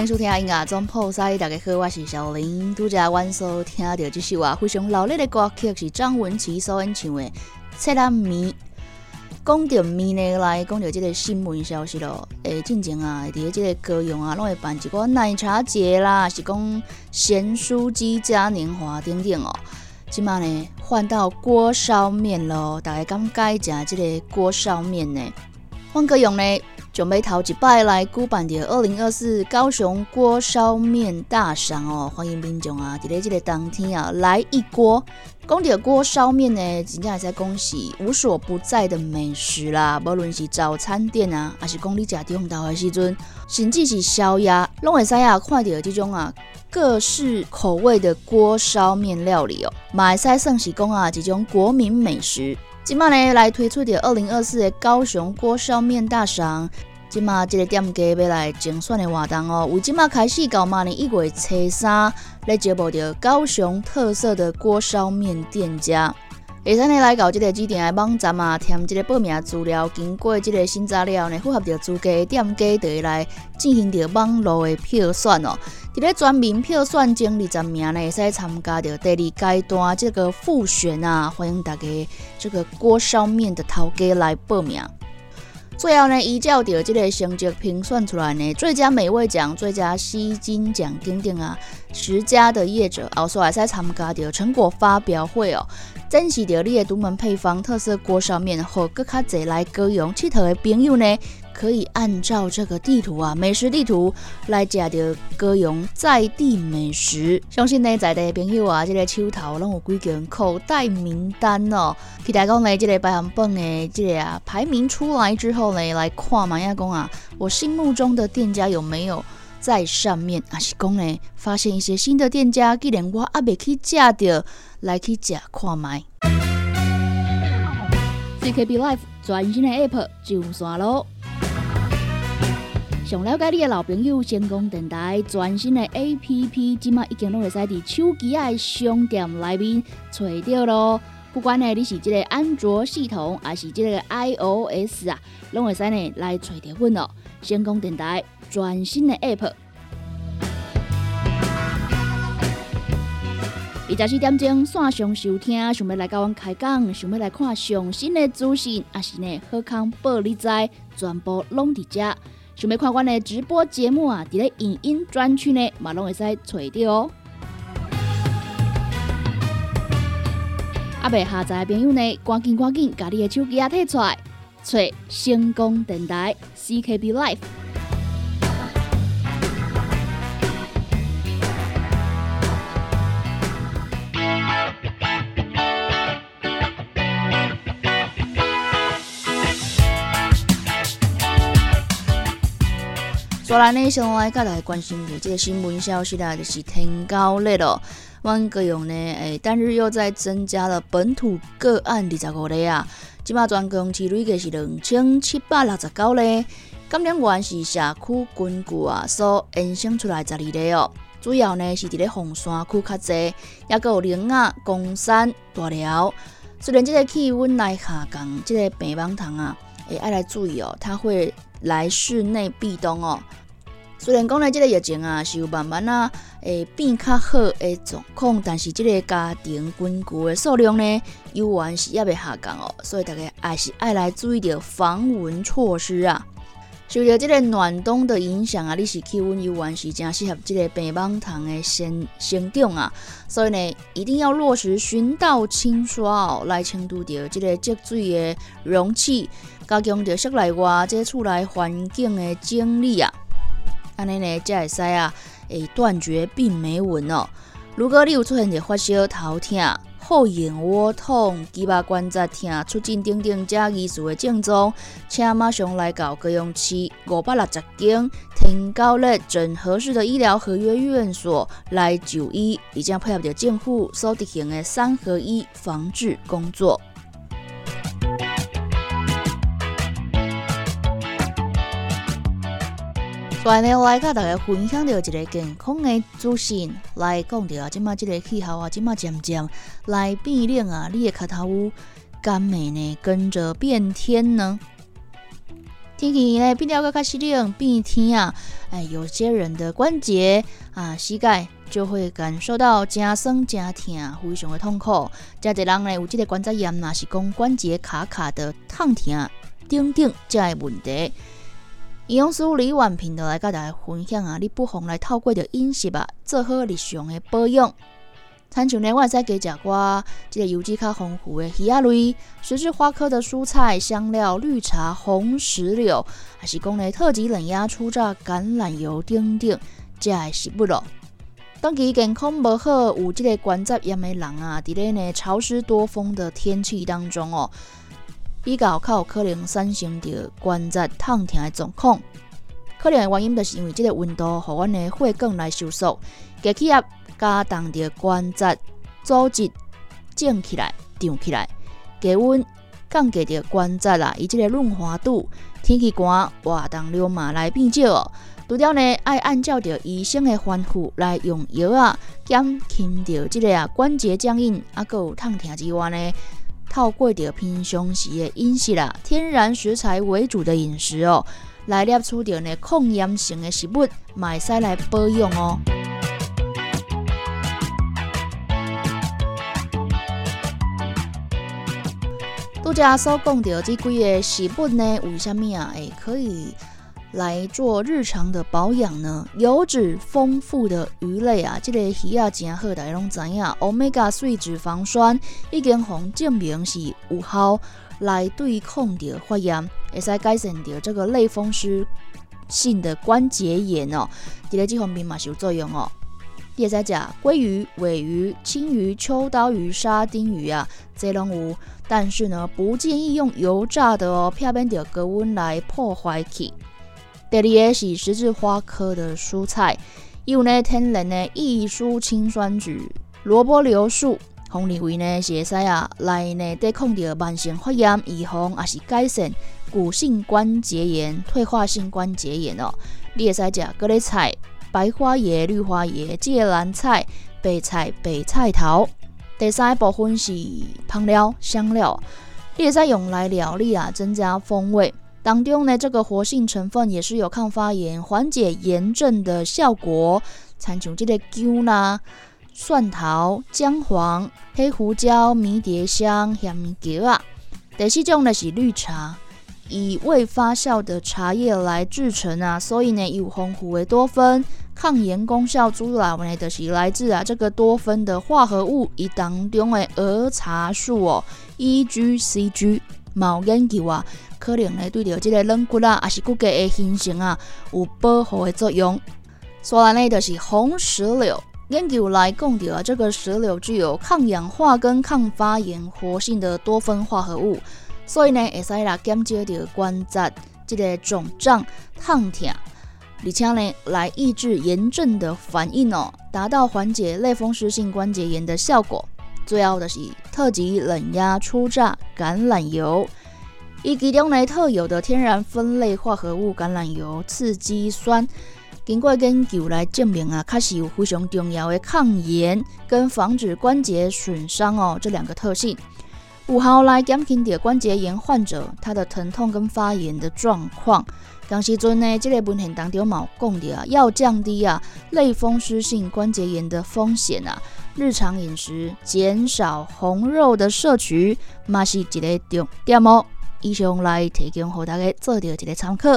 迎收听音乐总破塞，大家好，我是小林。拄只阮所听到这首啊非常热烈的歌曲，是张文琪所演唱的《切拉米》。讲到米呢，来讲到这个新闻消息咯。诶，进前啊，伫咧这个高雄啊，拢会办一个奶茶节啦，是讲咸酥鸡嘉年华等等哦。即马呢，换到锅烧面咯，大家敢介食这个锅烧面呢？换个用呢？准备头一摆来举办的二零二四高雄锅烧面大赏哦，欢迎民众啊！伫咧这个当天啊，来一锅。讲到锅烧面呢，真正也在恭喜无所不在的美食啦。无论是早餐店啊，还是讲你食中昼的时阵，甚至是宵夜，拢会使啊看到这种啊各式口味的锅烧面料理哦，嘛会使算是讲啊一种国民美食。今麦呢来推出的二零二四的高雄锅烧面大赏，今麦这个店家要来精选的活动哦，为今麦开始到明年一月初三来招募着高雄特色的锅烧面店家。会使呢来到这个指定的网站啊，填这个报名资料，经过这个新资料呢符合着资格店家，就会来进行着网络的票选哦。伫咧全民票选前二十名呢，会使参加到第二阶段这个复选啊，欢迎大家这个锅烧面的头家来报名。最后呢，依照着这个成绩评选出来呢，最佳美味奖、最佳吸金奖等等啊，十佳的业者后续会使参加着成果发表会哦。展示着你的独门配方、特色锅烧面，和更较侪来高雄佚佗的朋友呢，可以按照这个地图啊，美食地图来食到高雄在地美食。相信呢，在地的朋友啊，这个手头拢有几件口袋名单哦。期待讲呢，这个排行榜的这个啊排名出来之后呢，来看嘛，亚讲啊，我心目中的店家有没有在上面？啊是讲呢，发现一些新的店家，既然我还未去食到。来去食看卖。CKB Life 全新的 App 上线咯！想了解你的老朋友，成功电台全新的 App，即马已经拢会使伫手机的商店内面找到咯。不管呢你是即个安卓系统，还是即个 iOS 啊，拢会使呢来找到阮咯。成功电台全新的 App。二十四点钟线上收听，想要来甲阮开讲，想要来看上新的资讯，还是呢好康报你知，全部拢伫遮。想要看我的直播节目啊，伫咧影音专区呢，嘛拢会使找到哦。阿未下载的朋友呢，赶紧赶紧，把你的手机啊摕出来，找星光电台 CKB Life。昨来呢，先来甲大家关心的这个新闻消息啦，就是天高热咯。阮高雄呢，诶，单日又在增加了本土个案二十五例啊。即马全港市累计是两千七百六十九例，感染源是社区根据啊所衍生出来十二例哦。主要呢是伫咧红山区较济，也有林雅、公山、大寮。虽然即个气温来下降，这个病房糖啊，诶，爱来注意哦，它会来室内避冬哦。虽然讲呢，这个疫情啊是有慢慢啊诶变较好诶状况，但是这个家庭根据的数量呢，依然是也未下降哦，所以大家还是爱来注意着防蚊措施啊。受到这个暖冬的影响啊，你是气温依然是正适合这个白芒糖的生生长啊，所以呢，一定要落实循道清刷哦，来清除掉这个积水的容器，加强着室内外这厝内环境的整理啊。安尼呢，才会使啊，会断绝病媒蚊哦。如果你有出现着发烧、头痛、后眼窝痛、肌肉关节痛、出诊等等这疑似的症状，请马上来到高雄市五百六十间天高乐整合式的医疗合约院所来就医，已经配合着政府所执行的三合一防治工作。来呢，来甲大家分享到一个健康的资讯，来讲到啊，即马即个气候啊，即马渐渐来变冷啊，你的脚头有敢美呢跟着变天呢？天气呢变了个开始冷变天啊，哎，有些人的关节啊、膝盖就会感受到真酸真痛，非常的痛苦。加一人呢有即个关节炎，那是讲关节卡卡的痛痛等等这个问题。营养师李婉平就来甲大家分享啊，你不妨来透过着饮食啊，做好日常的保养。餐像呢，我会使加食寡即个油脂较丰富的鱼仔类、十字花科的蔬菜、香料、绿茶、红石榴，还是讲呢特级冷压初榨橄榄油等等，这个食物咯。当其健康无好，有即个关节炎的人啊，伫咧呢潮湿多风的天气当中哦。比较较有可能产生着关节痛痛的状况，可能的原因就是因为即个温度，互阮的血管来收缩，加起压加重着关节组织胀起来、胀起来，加温降低着关节啦，伊即个润滑度，天气寒活动量嘛来变少哦。除了呢，爱按照着医生的吩咐来用药啊，减轻着即个啊关节僵硬啊，佮有痛痛之外呢。透过着平常时的饮食啦，天然食材为主的饮食哦，来摄取着呢抗炎性的食物，买使来保养哦。拄则所讲到这几个食物呢，为虾米啊？会可以。来做日常的保养呢，油脂丰富的鱼类啊，这个鱼啊真好，大家拢知影。Omega 3脂肪酸已经红证明是有效来对抗着发炎，会使改善着这个类风湿性的关节炎哦。伫咧这方面嘛是有作用哦。第二只鲑鱼、尾鱼、青鱼、秋刀鱼、沙丁鱼啊，这拢有，但是呢不建议用油炸的哦，避免着高温来破坏去。第二个是十字花科的蔬菜，有呢天然的异蔬青酸酯、萝卜硫素，红认为呢是会使啊来呢抵抗着慢性发炎、预防也是改善骨性关节炎、退化性关节炎哦。你会使食各类菜、白花叶、绿花叶、芥蓝菜、白菜、白菜头。第三部分是香料、香料，你会使用来料理啊，增加风味。当中呢，这个活性成分也是有抗发炎、缓解炎症的效果。参像这个姜啦、蒜头、姜黄、黑胡椒、迷迭香、香椒啊。第四种呢是绿茶，以未发酵的茶叶来制成啊，所以呢有丰富的多酚，抗炎功效主要呢就是来自啊这个多酚的化合物，以当中的儿茶素哦，EGCG。毛研究啊，可能呢对着这个软骨啊，还是骨骼的形成啊，有保护的作用。所来呢，就是红石榴研究来讲到啊，这个石榴具有抗氧化跟抗发炎活性的多酚化合物，所以呢，会使来减少着关节这个肿胀、烫痛，而且呢，来抑制炎症的反应哦，达到缓解类风湿性关节炎的效果。最后的是特级冷压初榨橄榄油，以其中呢特有的天然酚类化合物橄榄油刺激酸，经过研究来证明啊，确实有非常重要的抗炎跟防止关节损伤哦这两个特性，有效来减轻的关节炎患者他的疼痛跟发炎的状况。当时阵呢，这个文献当中有讲的啊，要降低啊类风湿性关节炎的风险啊。日常饮食减少红肉的摄取，嘛是一个重点哦。以上来提供给大家做掉一个参考。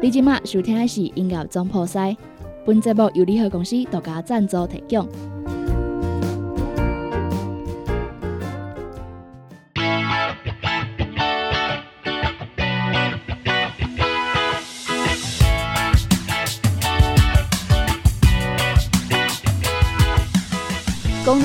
你今麦收听的是音乐总破塞，本节目由联合公司独家赞助提供。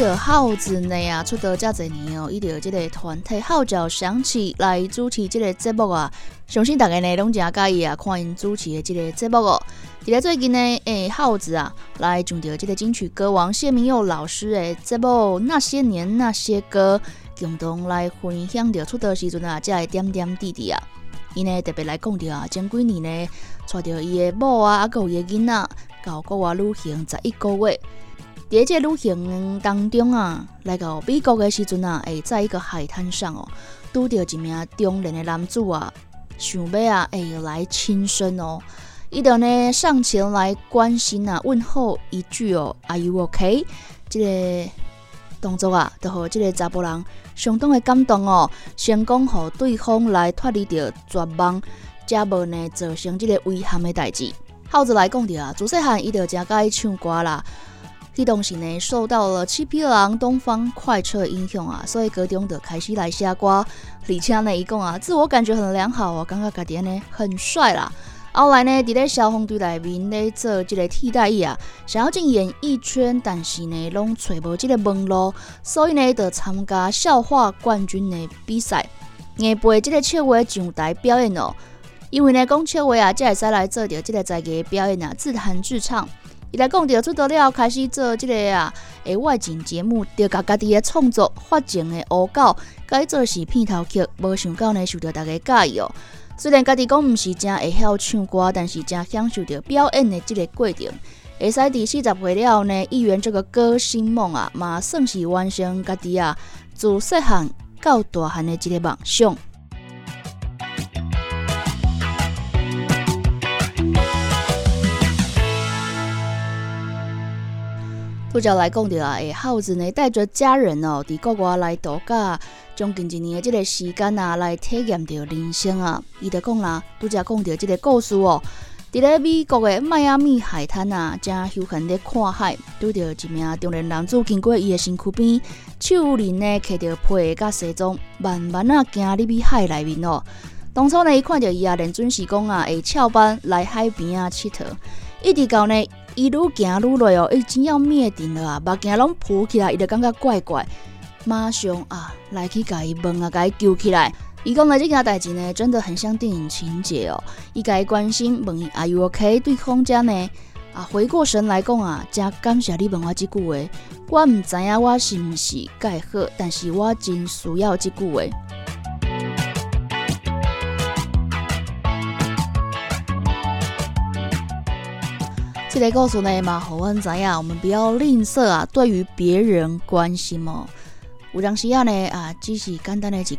讲到耗子呢啊，出道遮侪年哦，伊着即个团体号角响起来主持即个节目啊，相信大家呢拢诚介意啊，看因主持的即个节目哦。伫咧最近呢，诶，耗子啊，来上着即个金曲歌王谢明佑老师的节目《那些年那些歌》，共同来分享着出道时阵啊，遮个点点滴滴啊。伊呢特别来讲着啊，前几年呢，带着伊的某啊，啊，有伊的囡仔到国外旅行十一个月。伫即个旅行当中啊，来到美国的时阵啊，会在一个海滩上哦，拄着一名中年的男子啊，想要啊，会来亲身哦，伊就呢上前来关心啊，问候一句哦，Are you OK？即个动作啊，就互即个查甫人相当的感动哦，成功互对方来脱离着绝望，才无呢造成即个危险的代志。耗子来讲着啊，自细汉伊就诚介意唱歌啦。这东西呢，受到了七匹狼、东方快车影响啊，所以歌中的开始来下瓜。李强呢，一共啊，自我感觉很良好哦，感觉家己呢很帅啦。后来呢，伫咧消防队内面咧做这个替代役啊，想要进演艺圈，但是呢，拢找无这个门路，所以呢，就参加笑话冠军的比赛，硬背这个笑话上台表演哦。因为呢，讲笑话啊，才会使来做着这个才艺表演啊，自弹自唱。伊来讲着出道了，开始做即个啊，诶外景节目，着甲家己诶创作发情诶恶搞，改做是片头曲，无想到呢受到大家介意哦。虽然家己讲毋是真会晓唱歌，但是真享受着表演诶即个过程。会使伫四十岁了呢，一圆这个歌星梦啊，嘛算是完成家己啊自细汉到大汉诶即个梦想。不照来讲着啊，诶，耗子呢带着家人哦，伫国外来度假，将近一年的即个时间啊，来体验着人生啊。伊就讲啦，拄则讲着即个故事哦，伫咧美国的迈阿密海滩啊，正休闲咧看海，拄着一名中年男子经过伊的身躯边，手里呢摕着皮甲西装，慢慢啊行入去海内面哦。当初呢，伊看着伊啊，连准时讲啊，会翘班来海边啊佚佗，一直到呢。伊愈行愈累哦，伊真要灭顶了啊！目镜拢浮起来，伊就感觉怪怪，马上啊来去甲伊问啊，甲伊救起来。伊讲的这件代志呢，真的很像电影情节哦。伊甲伊关心问伊 Are you OK？对方家呢啊回过神来讲啊，真感谢你问我即句话。我毋知影我是毋是介好，但是我真需要即句话。这个故事呢嘛，好阮知影，我们不要吝啬啊，对于别人关心哦。有当时啊呢啊，只是简单的一句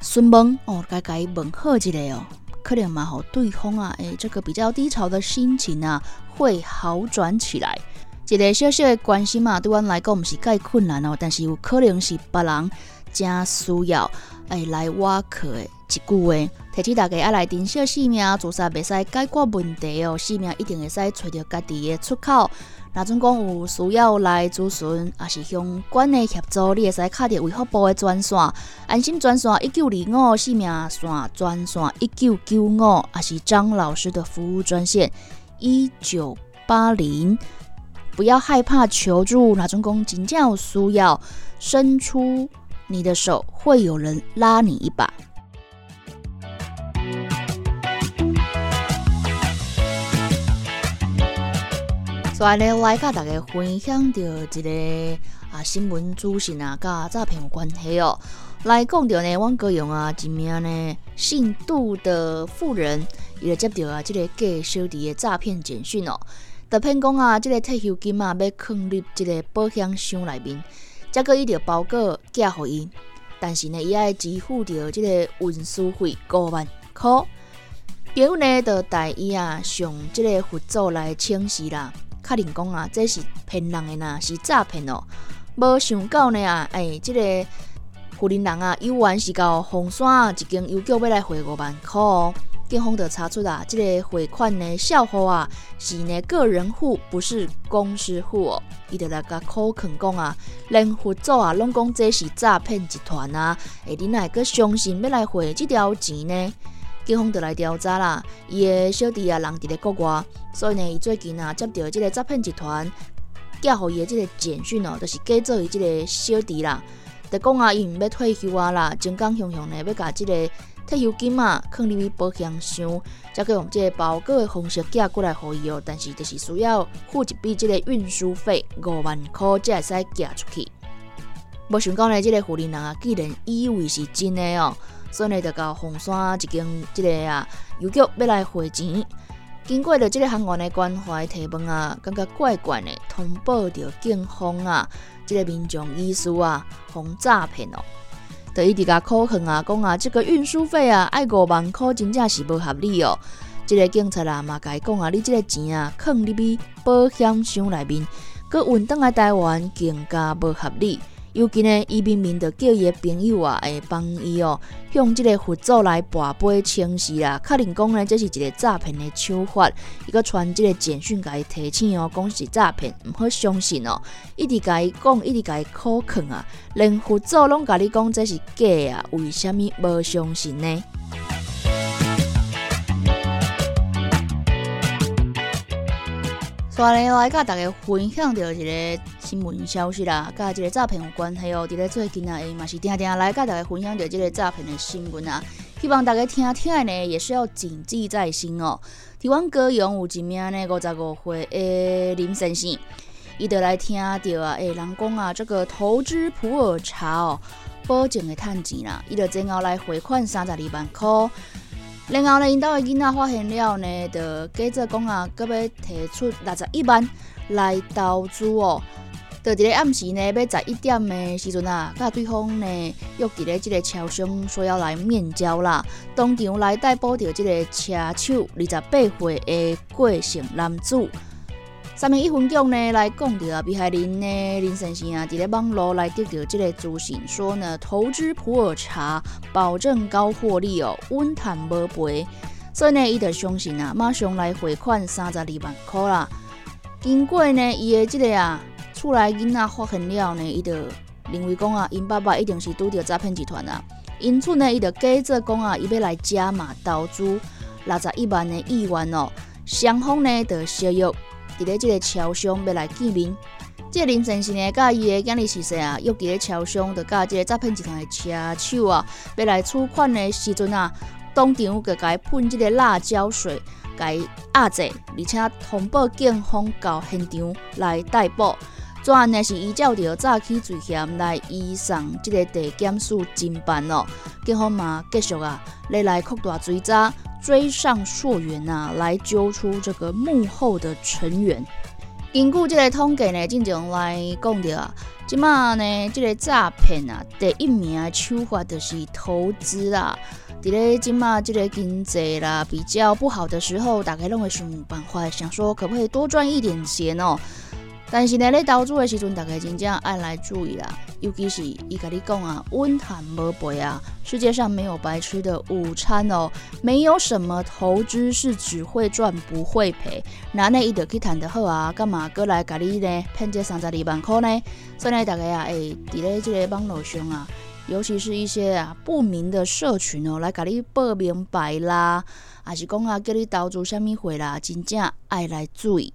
询问哦，该该问候一下哦，可能嘛，好对方啊，诶，这个比较低潮的心情啊，会好转起来。一个小小的关心嘛，对阮来讲毋是介困难哦，但是有可能是别人正需要诶来挖壳的。一句话，提醒大家爱来珍惜生命，做啥袂使解决问题哦。生命一定会使找到家己的出口。若总讲有需要来咨询，也是相关的协助，你会使敲着维护部的专线，安心专线一九二五，生命线专线一九九五，也是张老师的服务专线一九八零。不要害怕求助，若总讲真正有需要，伸出你的手，会有人拉你一把。所以呢，来甲大家分享到一个啊新闻资讯啊，甲诈骗有关系哦。来讲到呢，阮哥用啊一名呢姓杜的富人，伊就接到啊这个假小弟的诈骗简讯哦。诈骗讲啊，这个退休金啊要放入这个保险箱内面，再个伊就包裹寄互伊，但是呢，伊爱支付着这个运输费五万块。朋友呢就带伊啊上这个佛祖来请示啦。确认讲啊，这是骗人的呐，是诈骗哦。无想到呢啊，哎，这个富人人啊，有完是到红山一间邮局要来汇五万块哦。警方就查出啦，这个汇款的账户啊是呢个人户，不是公司户哦。伊就来甲口肯讲啊，连佛祖啊拢讲这是诈骗集团啊，诶，你哪个相信要来汇这条钱呢？警方就来调查啦，伊的小弟啊，人伫咧国外，所以呢，伊最近啊接到即个诈骗集团寄互伊的即个简讯哦，就是假做伊即个小弟啦，就讲啊，伊毋要退休啊啦，情感雄雄呢，要甲即个退休金啊，放入去保险箱，再去用即个包裹的方式寄过来互伊哦。但是就是需要付一笔即个运输费五万块，才会使寄出去。无想到呢，即个负责人啊，既然以为是真的哦，所以呢，就到红山一间即个啊邮局要来汇钱。经过了即个行员的关怀提问啊，感觉怪怪的，通报着警方啊，即个民众意思啊，防诈骗哦。就一直甲苦劝啊，讲啊，这个运输费啊，爱五万块，真正是无合理哦。即个警察啊，嘛甲伊讲啊，你即个钱啊，放入去保险箱内面，佮运倒来台湾，更加无合理。尤其呢，伊明明着叫伊的朋友啊，会帮伊哦，向即个佛祖来跋杯请示啦。确认讲呢，这是一个诈骗的手法，伊个传即个简讯甲伊提醒哦，讲是诈骗，毋好相信哦。一直甲伊讲，一直甲伊口劝啊，连佛祖拢甲你讲这是假啊，为虾米无相信呢？刷来来，甲大家分享到一个新闻消息啦，甲即个诈骗有关系哦。伫咧最近啊，嘛是定定来甲大家分享到即个诈骗的新闻啊。希望大家听听呢，也是要谨记在心哦。台湾高雄有一名呢五十五岁的林先生，伊就来听到啊，诶，人讲啊，这个投资普洱茶哦，保证会趁钱啦。伊就前后来汇款三十二万块。然后呢，因兜的囡仔发现了呢，就接着讲啊，搁要提出六十一万来投资哦。就伫个暗时呢，要十一点的时阵啊，甲对方呢约伫咧即个超商说要来面交啦。当场来逮捕着即个车手二十八岁的过姓男子。三名一分钟呢来讲到啊，被害人呢林先生啊，伫咧网络来得到即个资讯，说呢投资普洱茶保证高获利哦，稳赚无赔，所以呢伊就相信啊，马上来汇款三十二万块啦。经过呢伊的即个啊，厝内囡仔发现了呢，伊就认为讲啊，因爸爸一定是拄着诈骗集团啊，因此呢伊就假作讲啊，伊要来加码投资六十一万的亿元哦，双方呢就相约。伫咧即个超商要来见面，即个林先生呢，甲伊的囝儿是谁啊？约伫咧超商，就甲即个诈骗集团的车手啊，要来取款的时阵啊，当场就甲伊喷即个辣椒水，甲伊压制，而且通报警方到现场来逮捕。专案呢是依照着诈欺罪嫌来移送即个地检署侦办哦。警方嘛继续啊，来来扩大追查。追上溯源啊，来揪出这个幕后的成员。根据这个统计呢，正常来讲的啊，即马呢，这个诈骗啊，第一名的手法就是投资啊。伫咧即马这个经济啦比较不好的时候，大家拢会想办法，想说可不可以多赚一点钱哦。但是呢，咧投资的时阵，大家真正爱来注意啦。尤其是伊甲你讲啊，稳赚无赔啊，世界上没有白吃的午餐哦，没有什么投资是只会赚不会赔。那呢，伊就去谈得好啊，干嘛过来甲你呢骗这三十二万块呢？所以呢，大家啊，会伫咧这个网络上啊，尤其是一些啊不明的社群哦，来甲你报明白啦，还是讲啊叫你投资什么货啦，真正爱来注意。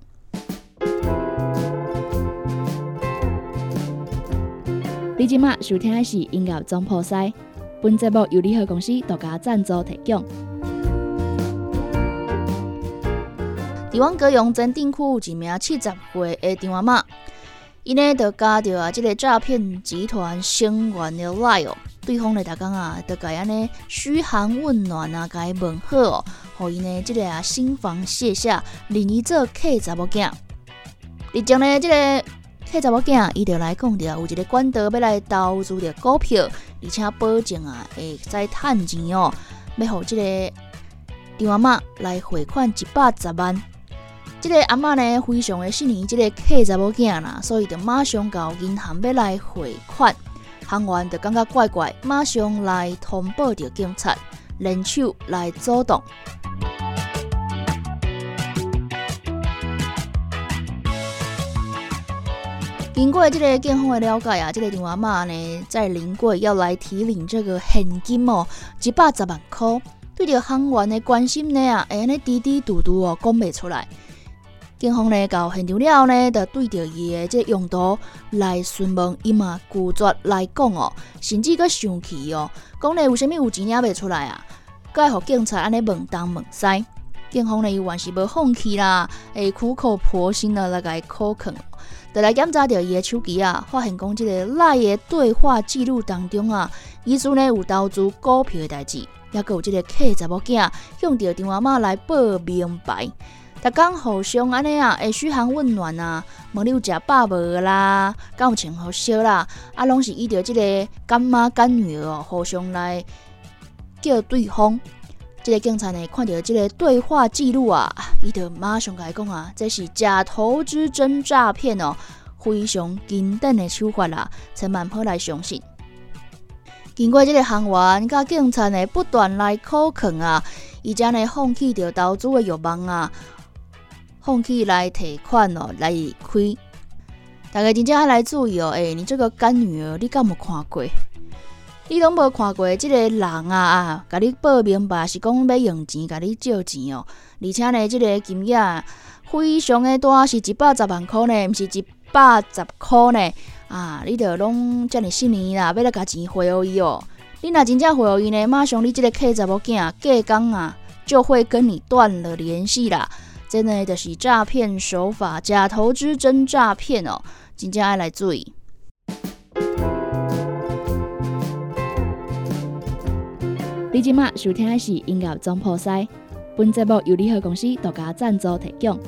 你今麦收听的是音乐总破塞，本节目由联合公司独家赞助提供。台湾高雄镇定区一名七十岁的电话妈，伊呢就加着啊，即个诈骗集团成员的赖哦，对方呢，大讲啊，就甲安尼嘘寒问暖啊，甲伊问好哦，互伊呢，即个啊心防卸下，另一做客查某囝，你将呢，即个。迄查某囝，伊就来讲着，有一个管道要来投资着股票，而且保证啊会再趁钱哦。要互即个电话妈来汇款一百十万。即个阿嬷呢，非常的信任即个客查某囝啦，所以就马上到银行要来汇款。行员就感觉怪怪，马上来通报着警察，人手来阻挡。经过这个警方的了解啊，这个电话妈呢在临柜要来提领这个现金哦，一百十万块。对着行员的关心呢啊，哎，尼滴滴嘟嘟哦，讲不出来。警方呢到现场了呢，就对着伊的这用途来询问，伊嘛拒绝来讲哦，甚至佫生气哦，讲呢有啥物有钱领袂出来啊？该互警察安尼问东问西，警方呢伊还是无放弃啦，会苦口婆心的来甲伊考劝，就来检查着伊的手机啊，发现讲即个赖的对话记录当中啊，疑似呢有投资股票的代志，也佮有即个客查某囝向着电话码来报名牌。逐工互相安尼啊，会嘘寒问暖啊，问你有食饱无啦，敢有穿好烧啦，啊，拢是伊着即个干妈干女儿哦，互相来叫对方。即个警察呢，看到即个对话记录啊，伊就马上甲伊讲啊，这是假投资真诈骗哦，非常经典的手法啦，千万莫来相信。经过即个行员甲警察呢不断来考劝啊，伊才呢放弃着投资的欲望啊。放弃来提款哦，来开。大家真正要来注意哦，诶，你这个干女儿，你敢有看过？你拢无看过即个人啊啊，甲你报名白是讲要用钱，甲你借钱哦。而且呢，即个金额非常的大，是一百十万箍呢，毋是一百十箍呢。啊，你着拢遮尔信年啦，要来甲钱汇互伊哦。你若真正汇互伊呢，马上你即个客查某囝过工啊，就会跟你断了联系啦。真的就是诈骗手法，假投资真诈骗哦，真正爱来注意。你今麦收听的是音乐总破塞，本节目由联合公司独家赞助提供。